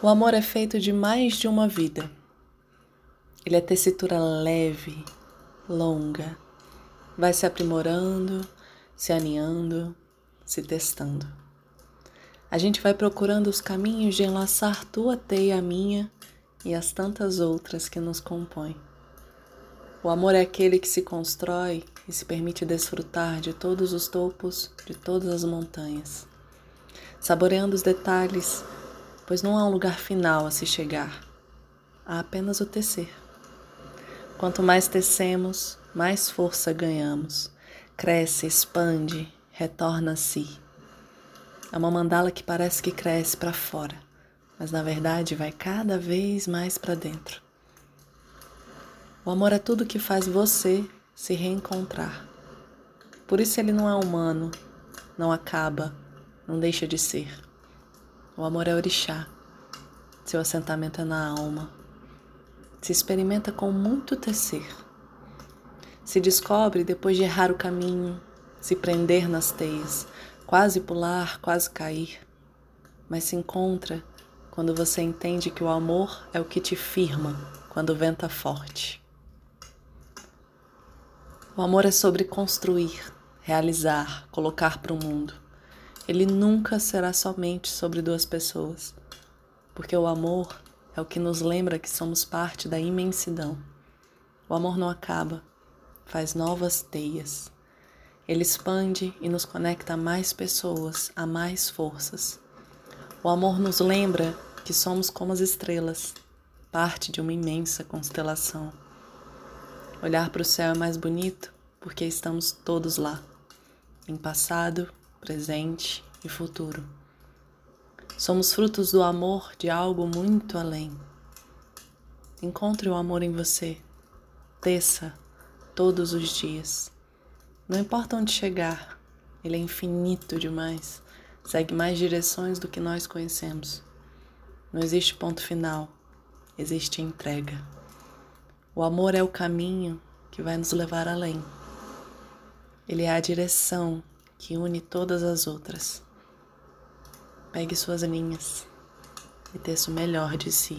O amor é feito de mais de uma vida. Ele é tessitura leve, longa, vai se aprimorando, se aninhando, se testando. A gente vai procurando os caminhos de enlaçar tua teia à minha e as tantas outras que nos compõem. O amor é aquele que se constrói e se permite desfrutar de todos os topos, de todas as montanhas, saboreando os detalhes pois não há um lugar final a se chegar, há apenas o tecer. Quanto mais tecemos, mais força ganhamos, cresce, expande, retorna a si. É uma mandala que parece que cresce para fora, mas na verdade vai cada vez mais para dentro. O amor é tudo que faz você se reencontrar. Por isso ele não é humano, não acaba, não deixa de ser. O amor é orixá. Seu assentamento é na alma. Se experimenta com muito tecer. Se descobre depois de errar o caminho, se prender nas teias, quase pular, quase cair. Mas se encontra quando você entende que o amor é o que te firma quando venta forte. O amor é sobre construir, realizar, colocar para o mundo ele nunca será somente sobre duas pessoas, porque o amor é o que nos lembra que somos parte da imensidão. O amor não acaba, faz novas teias. Ele expande e nos conecta a mais pessoas, a mais forças. O amor nos lembra que somos como as estrelas, parte de uma imensa constelação. Olhar para o céu é mais bonito porque estamos todos lá, em passado, presente e futuro. Somos frutos do amor de algo muito além. Encontre o amor em você. Desça todos os dias. Não importa onde chegar, ele é infinito demais. Segue mais direções do que nós conhecemos. Não existe ponto final, existe entrega. O amor é o caminho que vai nos levar além. Ele é a direção que une todas as outras. Pegue suas linhas e teça o melhor de si.